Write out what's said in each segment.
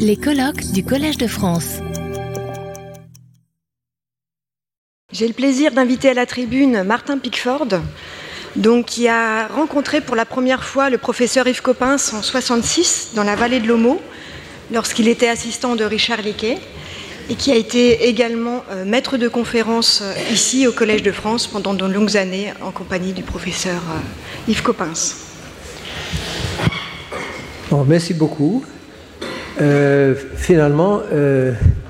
Les colloques du Collège de France. J'ai le plaisir d'inviter à la tribune Martin Pickford, donc, qui a rencontré pour la première fois le professeur Yves Coppens en 66 dans la vallée de l'Homo, lorsqu'il était assistant de Richard Lequet, et qui a été également euh, maître de conférence euh, ici au Collège de France pendant de longues années en compagnie du professeur euh, Yves Coppens. Bon, merci beaucoup. Finalement,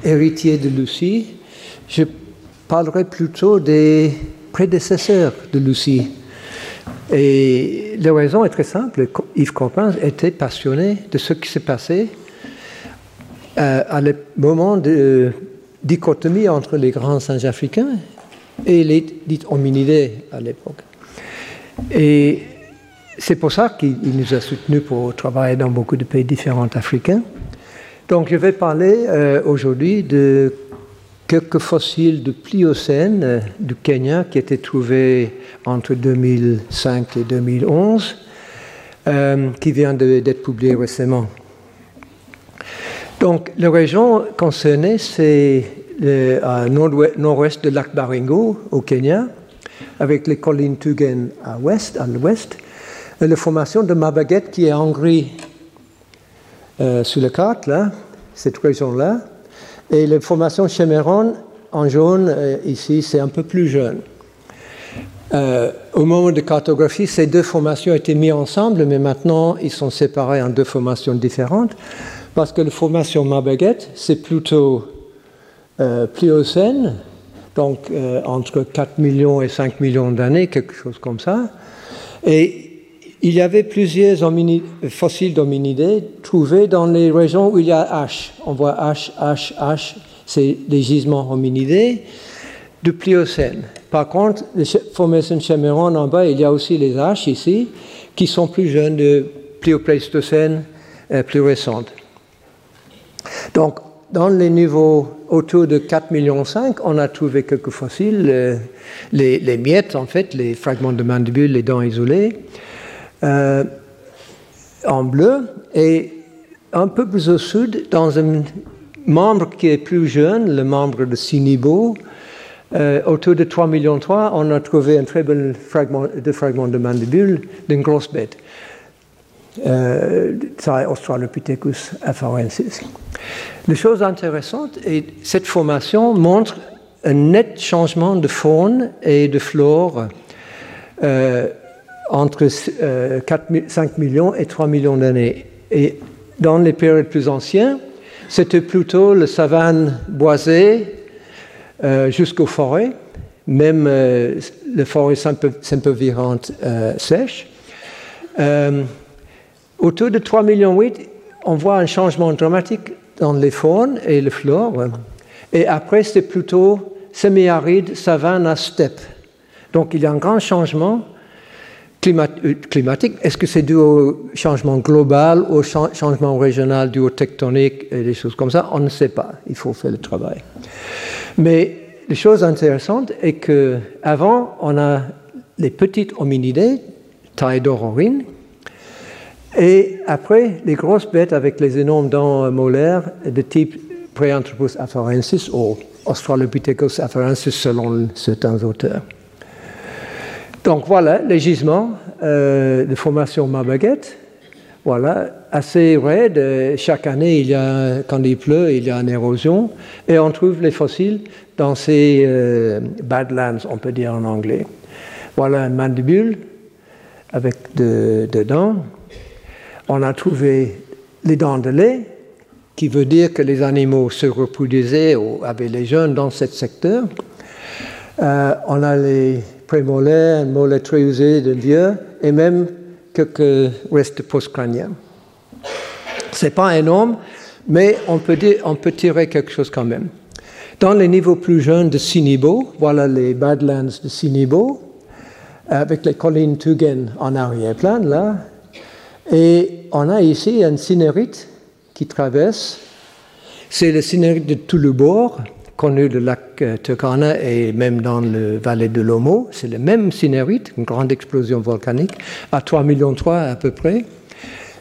héritier de Lucie, je parlerai plutôt des prédécesseurs de Lucie. Et la raison est très simple. Yves Coppens était passionné de ce qui s'est passé euh, à le moment de dichotomie entre les grands singes africains et les dites hominidés à l'époque. Et c'est pour ça qu'il nous a soutenus pour travailler dans beaucoup de pays différents africains. Donc je vais parler euh, aujourd'hui de quelques fossiles de Pliocène euh, du Kenya qui étaient trouvés entre 2005 et 2011, qui vient d'être publiés récemment. Donc, la région concernée, c'est à nord-ouest de lac Baringo, au Kenya, avec les collines Tugen à l'ouest, à l'ouest, et la formation de Mabaguet qui est en gris euh, sur la carte, là, cette région-là, et la formation Chemeron en jaune, euh, ici, c'est un peu plus jeune. Euh, au moment de cartographie, ces deux formations étaient mises ensemble, mais maintenant, ils sont séparés en deux formations différentes parce que la formation Mabaguette, c'est plutôt Pliocène, donc entre 4 millions et 5 millions d'années, quelque chose comme ça. Et il y avait plusieurs fossiles d'hominidés trouvés dans les régions où il y a H. On voit H, H, H, c'est des gisements hominidés du Pliocène. Par contre, la formation Chemeron en bas, il y a aussi les H ici, qui sont plus jeunes de Pliopléistocène euh, plus récentes. Donc, dans les niveaux autour de 4,5 millions, on a trouvé quelques fossiles, euh, les, miettes en fait, les fragments de mandibule, les dents isolées, euh, en bleu, et un peu plus au sud, dans un membre qui est plus jeune, le membre de Sinibo, euh, autour de 3,3 millions, on a trouvé un très bel fragment de fragment de mandibule d'une grosse bête. Euh, Australopithecus afarensis. La chose intéressante est cette formation montre un net changement de faune et de flore entre 5 euh, millions et 3 millions d'années. Et dans les périodes plus anciennes, c'était plutôt la savane boisée euh, jusqu'aux forêts, même les forêts sempervirantes sèches. Autour de 3,8 millions, on voit un changement dramatique dans les faunes et les flores. Et après, c'est plutôt semi-aride, savane à steppe. Donc il y a un grand changement euh, climatique. Est-ce que c'est dû au changement global, au changement régional, dû au tectonique et des choses comme ça? On ne sait pas. Il faut faire le travail. Mais la chose intéressante est qu'avant, on a les petites hominidés, taille et après, les grosses bêtes avec les énormes dents molaires de type Preanthropus afarensis ou Australopithecus afarensis selon certains auteurs. Donc voilà les gisements euh, de formation Mabaguette. Voilà, assez raide. Chaque année, quand il pleut, il y a une érosion. Et on trouve les fossiles dans ces euh, badlands, on peut dire en anglais. Voilà un mandibule avec de, de dents on a trouvé les dents de lait, qui veut dire que les animaux se reproduisaient ou avaient les jeunes dans ce secteur. Euh, on a les prémolaires, molaires très usés de vieux, et même quelques restes post-crâniens. Ce n'est pas énorme, mais on peut, tirer quelque chose quand même. Dans les niveaux plus jeunes de Sinibo, voilà les Badlands de Sinibo, avec les collines Tugen en arrière-plan, là, et on a ici un cinérite qui traverse. C'est le cinérite de Touloubor, connu du lac euh, Turkana et même dans le vallée de l'Omo. C'est le même cinérite, une grande explosion volcanique, à 3,3 millions à peu près.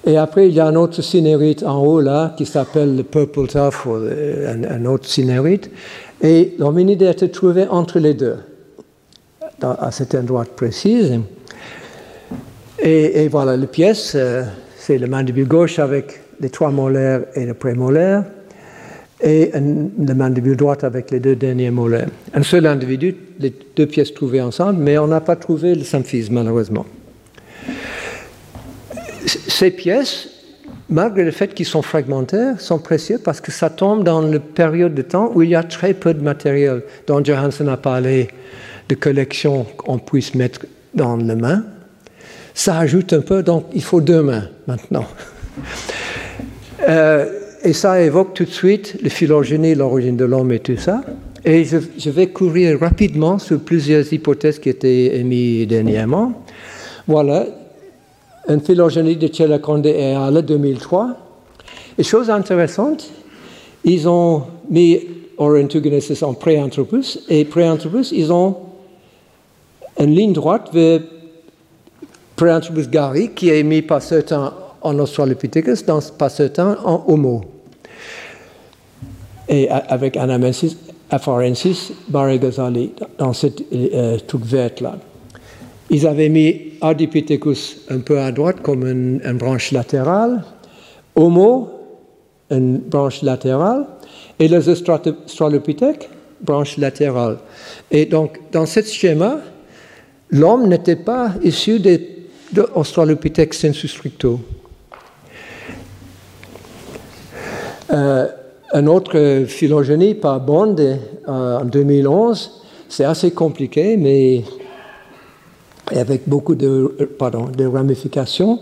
Et après, il y a un autre cinérite en haut là qui s'appelle le Purple Tuff, un, un autre cinérite. Et l'hominide a été trouvé entre les deux, à cet endroit précis. Et, voilà, les pièces, euh, c'est le mandibule gauche avec les trois molaires et le prémolaire, et le mandibule droite avec les deux derniers molaires. Un seul individu, les deux pièces trouvées ensemble, mais on n'a pas trouvé le symphyse, malheureusement. Ces pièces, malgré le fait qu'ils sont fragmentaires, sont précieux parce que ça tombe dans la période de temps où il y a très peu de matériel, dont Johansson a parlé de collections qu'on puisse mettre dans les mains. Ça ajoute un peu, donc il faut deux mains maintenant. Euh, et ça évoque tout de suite le phylogénie, l'origine de l'homme et tout ça. Et je, vais courir rapidement sur plusieurs hypothèses qui étaient émises dernièrement. Voilà, une phylogénie de Tchelakonde et Ala 2003. Et chose intéressante, ils ont mis Orantugenesis en Préanthropus, et Préanthropus, ils ont une ligne droite vers Préanthropus gari, qui est mis par certains en Australopithecus, dans, par certains en Homo. Et avec Anamensis afarensis barigazali dans cette euh, truc verte-là. Ils avaient mis Ardipithecus un peu à droite comme une, branche latérale, Homo, une branche latérale, et les Australopithèques, branche latérale. Et donc, dans ce schéma, l'homme n'était pas issu de, de Australopithèque sensu stricto. Euh, un autre phylogénie par Bond euh, en 2011, c'est assez compliqué, mais avec beaucoup de, euh, pardon, ramifications.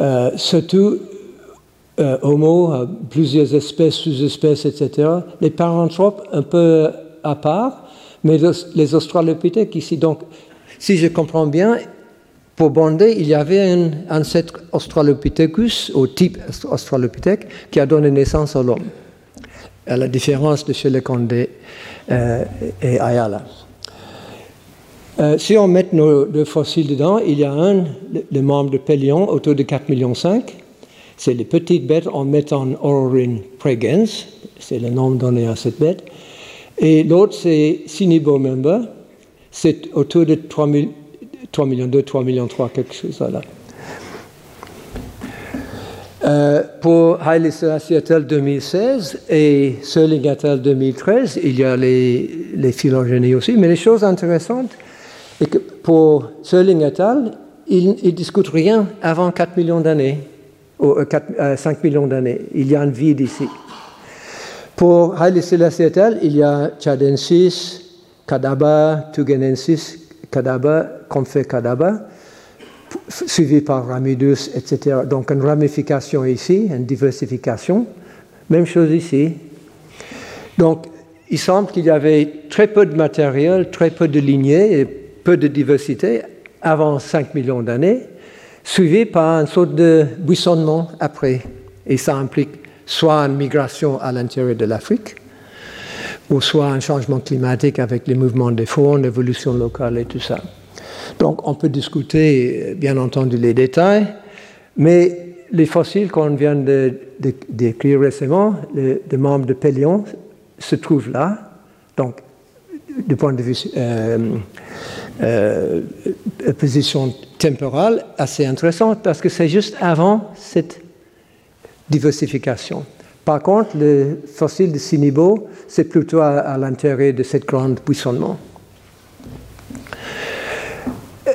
Euh, surtout, euh, Homo, plusieurs espèces, sous-espèces, etc. Les paranthropes, un peu à part, mais les Australopithèques ici. Donc, si je comprends bien, pour Bondé, il y avait un ancêtre Australopithecus, au type Australopithèque, qui a donné naissance à l'homme, à la différence de chez les Condé euh, et Ayala. Euh, si on met nos deux fossiles dedans, il y a un, le, membre de Pélion, autour de 4,5 millions. C'est les petites bêtes en mettant Aurorin pregens, c'est le nom donné à cette bête. Et l'autre, c'est Sinibo member, c'est autour de 3, 3 millions 2, 3 millions 3, quelque chose là. Euh, pour Haile Selassie 2016 et Serling 2013, il y a les, les phylogénies aussi, mais les choses intéressantes, et que pour Serling ils ne discutent rien avant 4 millions d'années, ou 5 euh, euh, millions d'années. Il y a un vide ici. Pour Haile Selassie il y a Chadensis, Kadaba, Tugenensis, Kadaba, Comfe Kadaba, suivi par Ramidus, etc. Donc une ramification ici, une diversification. Même chose ici. Donc il semble qu'il y avait très peu de matériel, très peu de lignées, peu de diversité avant 5 millions d'années, suivi par une sorte de buissonnement après. Et ça implique soit une migration à l'intérieur de l'Afrique, ou soit un changement climatique avec les mouvements des faunes, l'évolution locale et tout ça. Donc on peut discuter, bien entendu, les détails, mais les fossiles qu'on vient décrire récemment, les, membres de Pélion, se trouvent là. Donc, du point de vue euh, euh, position temporale assez intéressante parce que c'est juste avant cette diversification. Par contre, le fossile de Sinibo, c'est plutôt à, l'intérieur de cette grande buissonnement.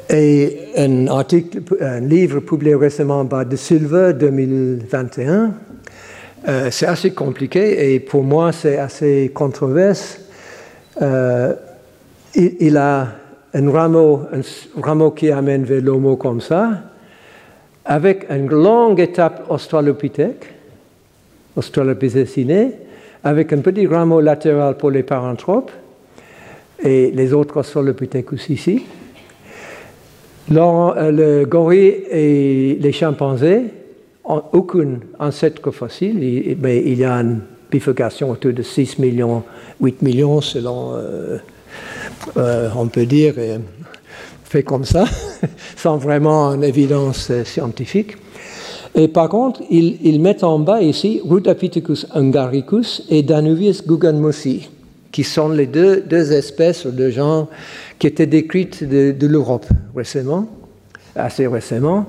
Et un livre publié récemment par De Silva 2021, euh, c'est assez compliqué et pour moi c'est assez controversé. Euh, il, a un rameau, un rameau qui amène vers l'homo comme ça, avec une longue étape australopithèque, australopithècinée, avec un petit rameau latéral pour les paranthropes et les autres australopithèques ici. Euh, le gorille et les chimpanzés n'ont aucun ancêtre fossile, mais il y a une bifurcation autour de 6 millions, 8 millions selon euh, euh, on peut dire, fait comme ça, sans vraiment une évidence scientifique. Et par contre, ils, mettent en bas ici Rudapithecus hungaricus et Danuvius guganmosi, qui sont les deux, deux espèces de gens qui étaient décrites de, l'Europe récemment, assez récemment.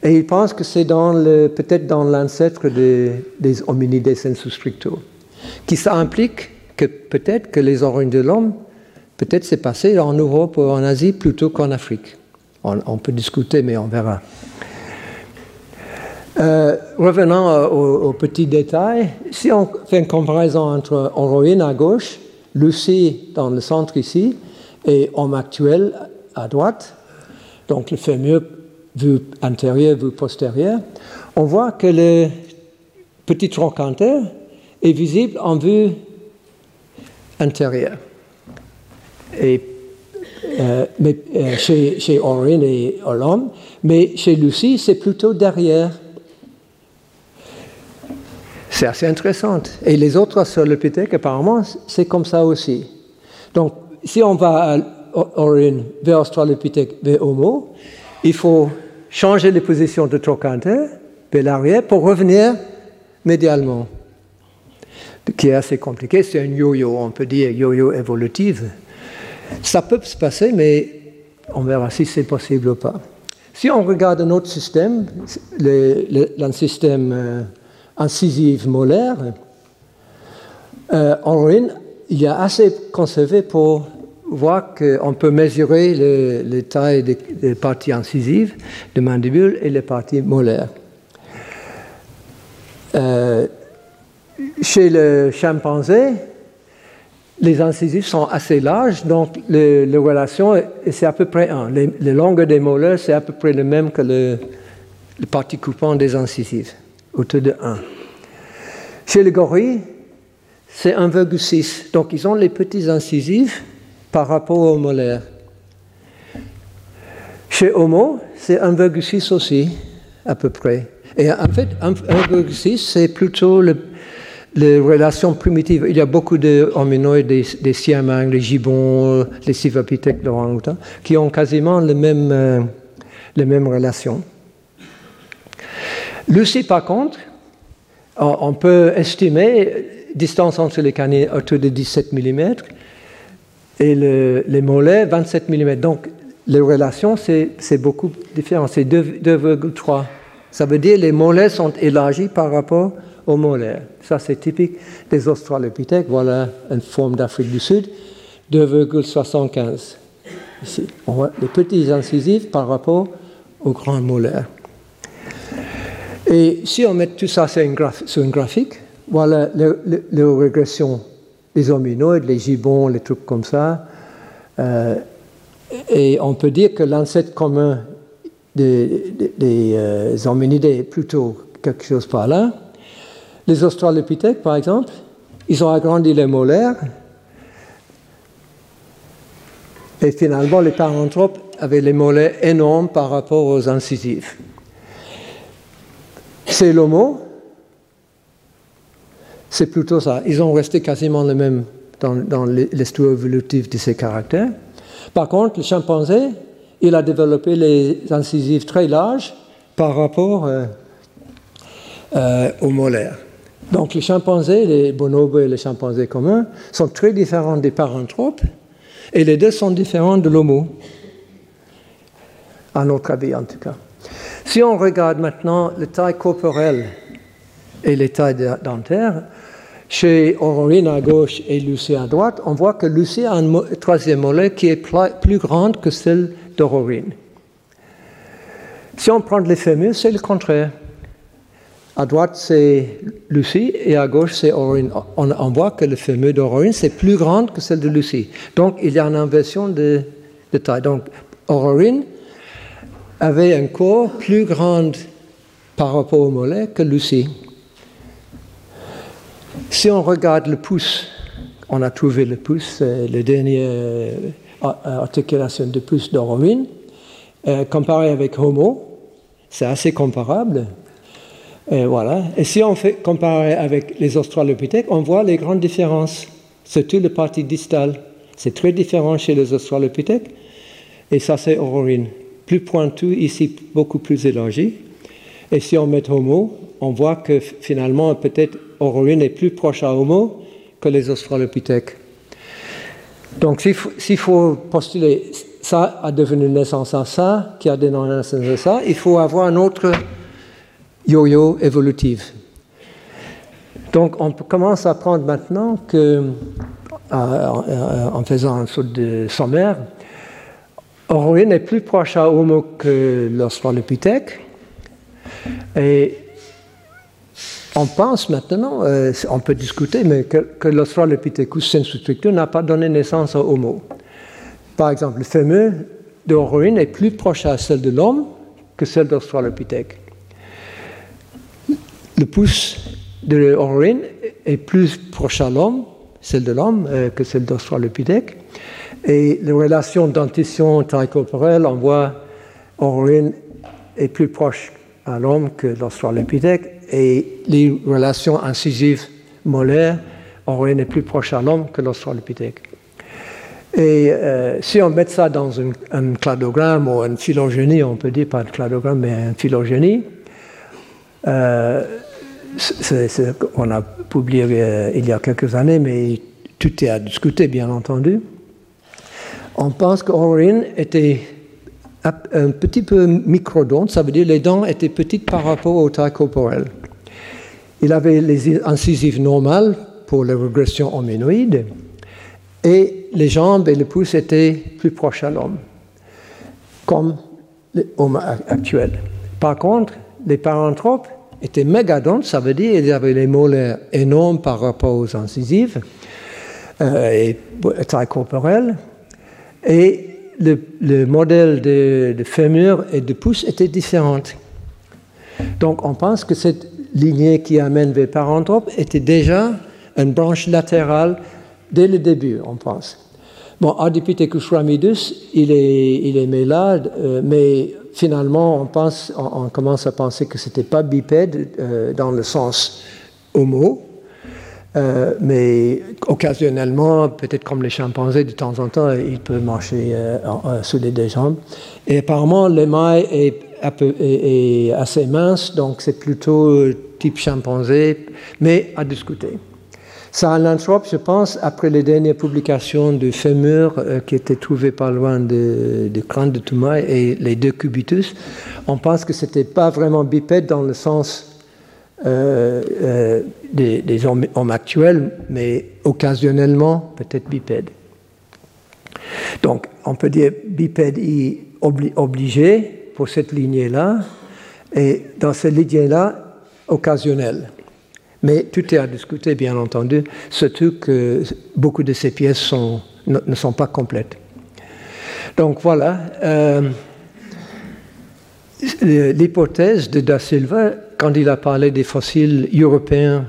Et ils pensent que c'est peut-être dans l'ancêtre des, des hominides sensu stricto, qui ça implique que peut-être que les origines de l'homme, peut-être c'est passé en Europe ou en Asie plutôt qu'en Afrique. On, peut discuter, mais on verra. Euh, revenons euh, aux, petits détails. Si on fait une comparaison entre Oroïne à gauche, Lucie dans le centre ici, et homme actuel à droite, donc le fameux vue antérieure, vue postérieure, on voit que le petit trochanter est visible en vue intérieure. Et euh, mais, euh, chez, chez et l'homme, mais chez Lucie, c'est plutôt derrière. C'est assez intéressant. Et les autres Australopithèques, apparemment, c'est comme ça aussi. Donc, si on va à Aurine vers Australopithèque vers Homo, il faut changer les positions de trochanter vers l'arrière pour revenir médialement, qui est assez compliqué. C'est un yo-yo, on peut dire yo-yo évolutive. Ça peut se passer, mais on verra si c'est possible ou pas. Si on regarde un autre système, le, système euh, incisif molaire, euh, en ruine, il a assez conservé pour voir qu'on peut mesurer les, tailles des, parties incisives de mandibule et les parties molaires. Euh, chez le chimpanzé, les incisives sont assez larges, donc les, relations, c'est à peu près 1. Les, longueurs des molaires, c'est à peu près le même que le, le parti coupant des incisives, autour de 1. Chez les gorilles, c'est 1,6. Donc ils ont les petits incisives par rapport aux molaires. Chez Homo, c'est 1,6 aussi, à peu près. Et en fait, 1,6, c'est plutôt le, les relations primitives, il y a beaucoup de hominoïdes, des, des siamangs, les gibbons, les civapithèques, l'orang-outan, qui ont quasiment les mêmes, euh, les mêmes relations. Lucie, par contre, on peut estimer distance entre les canines autour de 17 mm et les mollets 27 mm. Donc, les relations, c'est beaucoup différent. C'est 2,3. Ça veut dire les mollets sont élargis par rapport aux molaires. Ça, c'est typique des Australopithèques. Voilà une forme d'Afrique du Sud, 2,75. Ici, on voit les petits incisifs par rapport aux grands molaires. Et si on met tout ça sur une, graphique, voilà les régressions des hominoïdes, les gibbons, les trucs comme ça. Euh, et on peut dire que l'ancêtre commun des, euh, hominidés est plutôt quelque chose par là. Les Australopithèques, par exemple, ils ont agrandi les molaires. Et finalement, les paranthropes avaient les mollets énormes par rapport aux incisifs. C'est l'homo, c'est plutôt ça. Ils ont resté quasiment les mêmes dans, dans l'histoire évolutive de ces caractères. Par contre, le chimpanzé, il a développé les incisifs très larges par rapport euh, euh, aux molaires. Donc les chimpanzés, les bonobos et les chimpanzés communs, sont très différents des paranthropes et les deux sont différents de l'homo, à notre avis en tout cas. Si on regarde maintenant les tailles corporelles et les tailles dentaires, chez Aurorine à gauche et Lucie à droite, on voit que Lucie a un troisième mollet qui est plus grande que celle d'Aurorine. Si on prend les fémurs, c'est le contraire. À droite, c'est Lucie et à gauche, c'est Aurine. On, voit que le fémur d'Aurine, c'est plus grand que celle de Lucie. Donc, il y a une inversion de, taille. Donc, Aurine avait un corps plus grand par rapport au mollet que Lucie. Si on regarde le pouce, on a trouvé le pouce, euh, la dernière euh, articulation de pouce euh, comparé avec Homo, c'est assez comparable. Et voilà. Et si on fait comparer avec les Australopithèques, on voit les grandes différences, surtout la partie distale. C'est très différent chez les Australopithèques. Et ça, c'est Aurorine. Plus pointu, ici beaucoup plus élargi. Et si on met Homo, on voit que finalement, peut-être Hororine est plus proche à Homo que les Australopithèques. Donc, s'il faut postuler ça a devenu naissance à ça, qui a donné naissance à ça, il faut avoir un autre yo-yo évolutif. Donc, on commence à apprendre maintenant que, en faisant un saut de sommaire, Hororine est plus proche à Homo que l'Australopithèque. Et on pense maintenant, euh, on peut discuter, mais que, que l'Australopithecus sensu n'a pas donné naissance à Homo. Par exemple, le fémur de est plus proche à celle de l'homme que celle d'Australopithèque. Le pouce de est plus proche à l'homme, celle de l'homme, euh, que celle d'Australopithèque. Et les relations dentition tricorporelle, on voit est plus proche à l'homme que l'Australopithèque. Et les relations incisives molaires, Horine est plus proche à l'homme que l'Australopithèque. Et euh, si on met ça dans un, cladogramme ou une phylogénie, on peut dire pas un cladogramme, mais une phylogénie, euh, c'est, on a publié euh, il y a quelques années, mais tout est à discuter, bien entendu. On pense qu'Orin était un petit peu microdonte, ça veut dire les dents étaient petites par rapport au taille corporelle. Il avait les incisives normales pour les régressions hominoïdes et les jambes et le pouce étaient plus proches à l'homme, comme l'homme actuel. Par contre, les paranthropes étaient mégadontes, ça veut dire qu'ils avaient les molaires énormes par rapport aux incisives euh, et taille corporelle. Et le, modèle de, fémur et de pouce était différent. Donc on pense que cette lignée qui amène vers paranthropes était déjà une branche latérale dès le début, on pense. Bon, Ardipithecus ramidus, il est, il est mélade, euh, mais finalement, on, pense, on, commence à penser que ce n'était pas bipède euh, dans le sens homo, euh, mais occasionnellement, peut-être comme les chimpanzés, de temps en temps, il peut marcher sous les deux jambes. Et apparemment, l'émail est, assez mince, donc c'est plutôt type chimpanzé, mais à discuter. Sahelanthrope, je pense, après les dernières publications du fémur euh, qui étaient trouvées pas loin du crâne de Toumaï et les deux cubitus, on pense que ce n'était pas vraiment bipède dans le sens euh, euh, des, hommes, actuels, mais occasionnellement peut-être bipède. Donc, on peut dire bipède obligé pour cette lignée-là, et dans cette lignée-là, occasionnel. Mais tout est à discuter, bien entendu, surtout que beaucoup de ces pièces ne, sont pas complètes. Donc voilà, euh, l'hypothèse de Da Silva, il a parlé des fossiles européens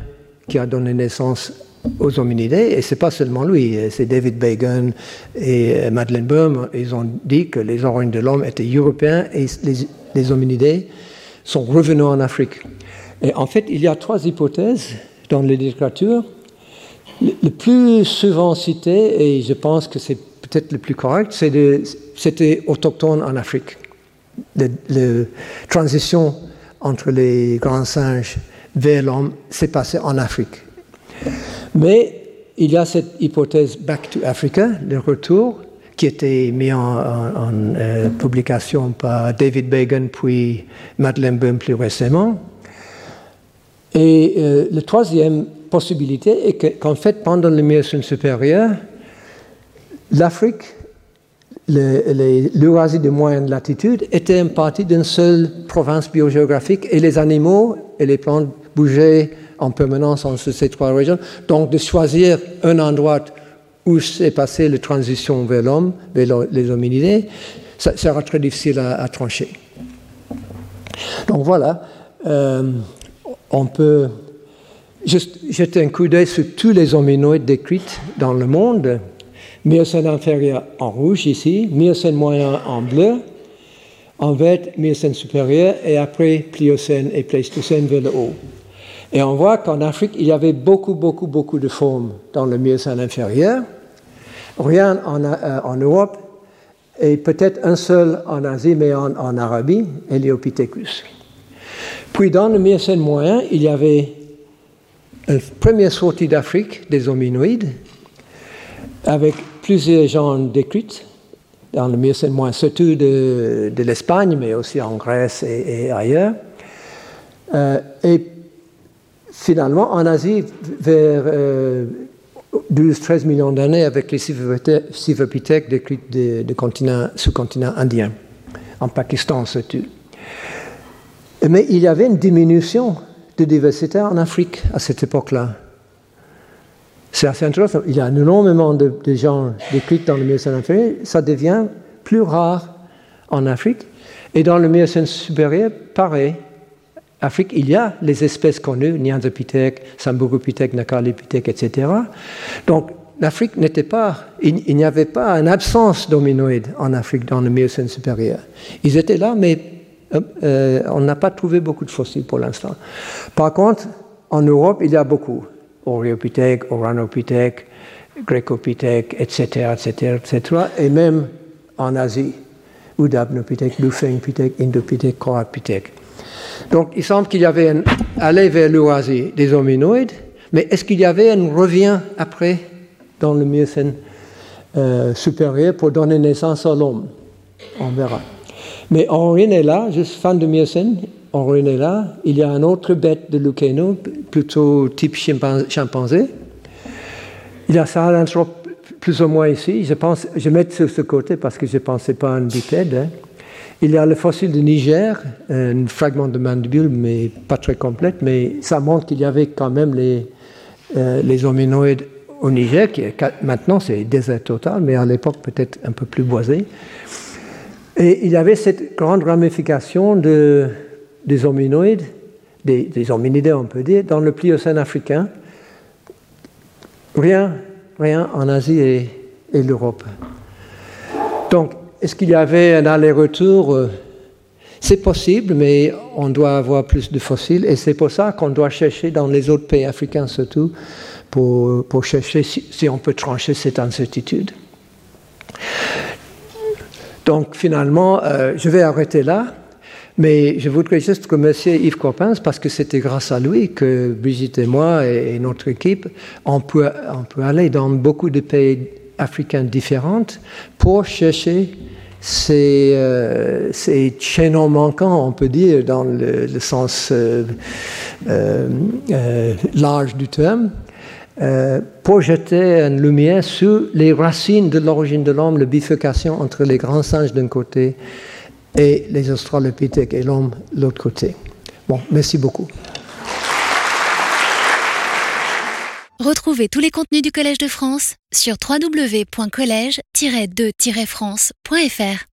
qui a donné naissance aux hominidés, et c'est pas seulement lui, c'est David Bagan et Madeleine Bohm, ils ont dit que les origines de l'homme étaient européens et les, les hominidés sont revenus en Afrique. Et en fait, il y a trois hypothèses dans la littérature. Le plus souvent cité, et je pense que c'est peut-être le plus correct, c'était autochtone en Afrique. La transition entre les grands singes vers l'homme s'est passée en Afrique. Mais il y a cette hypothèse Back to Africa, le retour, qui était mis en, euh, publication par David Bagan puis Madeleine Boom plus récemment. Et euh, la troisième possibilité est qu'en fait, pendant le Miocène supérieur, l'Afrique, l'Eurasie de moyenne latitude, était une partie d'une seule province biogéographique et les animaux et les plantes bougeaient en permanence entre ces trois régions. Donc, de choisir un endroit où s'est passée la transition vers l'homme, vers les hominidés, ça sera très difficile à, trancher. Donc voilà. Euh, on peut juste jeter un coup d'œil sur tous les hominoïdes décrits dans le monde. Miocène inférieur en rouge ici, Miocène moyen en bleu, en vert Miocène supérieur et après Pliocène et Pléistocène vers le haut. Et on voit qu'en Afrique, il y avait beaucoup, beaucoup, beaucoup de formes dans le Miocène inférieur. Rien en, euh, Europe et peut-être un seul en Asie, mais en, en Arabie, Heliopithecus. Puis dans le Miocène moyen, il y avait une première sortie d'Afrique des hominoïdes avec plusieurs genres décrits dans le Miocène moyen, surtout de, l'Espagne, mais aussi en Grèce et, ailleurs. Euh, et finalement, en Asie, vers 12-13 euh, millions d'années, avec les civopithèques décrits du sous-continent indien, en Pakistan surtout. Mais il y avait une diminution de diversité en Afrique à cette époque-là. C'est assez intéressant. Il y a énormément de, gens décrits dans le Miocène inférieur. Ça devient plus rare en Afrique. Et dans le Miocène supérieur, pareil. Afrique, il y a les espèces connues, Neanderthopithèque, Sambogopithèque, Nakalipithèque, etc. Donc, l'Afrique n'était pas, il, n'y avait pas une absence d'hominoïdes en Afrique dans le Miocène supérieur. Ils étaient là, mais euh, euh, on n'a pas trouvé beaucoup de fossiles pour l'instant. Par contre, en Europe, il y a beaucoup. Oreopithèque, Oranopithèque, Grecopithèque, etc., etc., etc., et même en Asie, Udapnopithèque, Dufengpithèque, Indopithèque, Coapithèque. Donc, il semble qu'il y avait un aller vers l'Eurasie des hominoïdes, mais est-ce qu'il y avait un revient après dans le Miocène euh, supérieur pour donner naissance à l'homme? On verra. Mais en est là, juste fin de Miocène, est là, il y a un autre bête de Lucano, plutôt type chimpanzé. Il y a Sahelanthrope plus ou moins ici. Je pense, je mets sur ce côté parce que je ne pensais pas à un bipède. Hein. Il y a le fossile de Niger, un fragment de mandibule, mais pas très complète, mais ça montre qu'il y avait quand même les, euh, les hominoïdes au Niger, qui maintenant c'est désert total, mais à l'époque peut-être un peu plus boisé. Et il y avait cette grande ramification de, des hominoïdes, des, hominidés on peut dire, dans le Pliocène africain. Rien, rien en Asie et, l'Europe. Donc, est-ce qu'il y avait un aller-retour? Euh, C'est possible, mais on doit avoir plus de fossiles et c'est pour ça qu'on doit chercher dans les autres pays africains surtout pour, pour chercher si on peut trancher cette incertitude. Donc finalement, euh, je vais arrêter là, mais je voudrais juste remercier Yves Coppens parce que c'était grâce à lui que Brigitte et moi et, notre équipe, on peut, aller dans beaucoup de pays africains différents pour chercher ces, euh, ces chaînons manquants, on peut dire, dans le, sens euh, euh, large du terme, euh, pour jeter une lumière sur les racines de l'origine de l'homme, la bifurcation entre les grands singes d'un côté et les australopithèques et l'homme l'autre côté. Bon, merci beaucoup. Retrouvez tous les contenus du Collège de France sur www.colège-2-france.fr.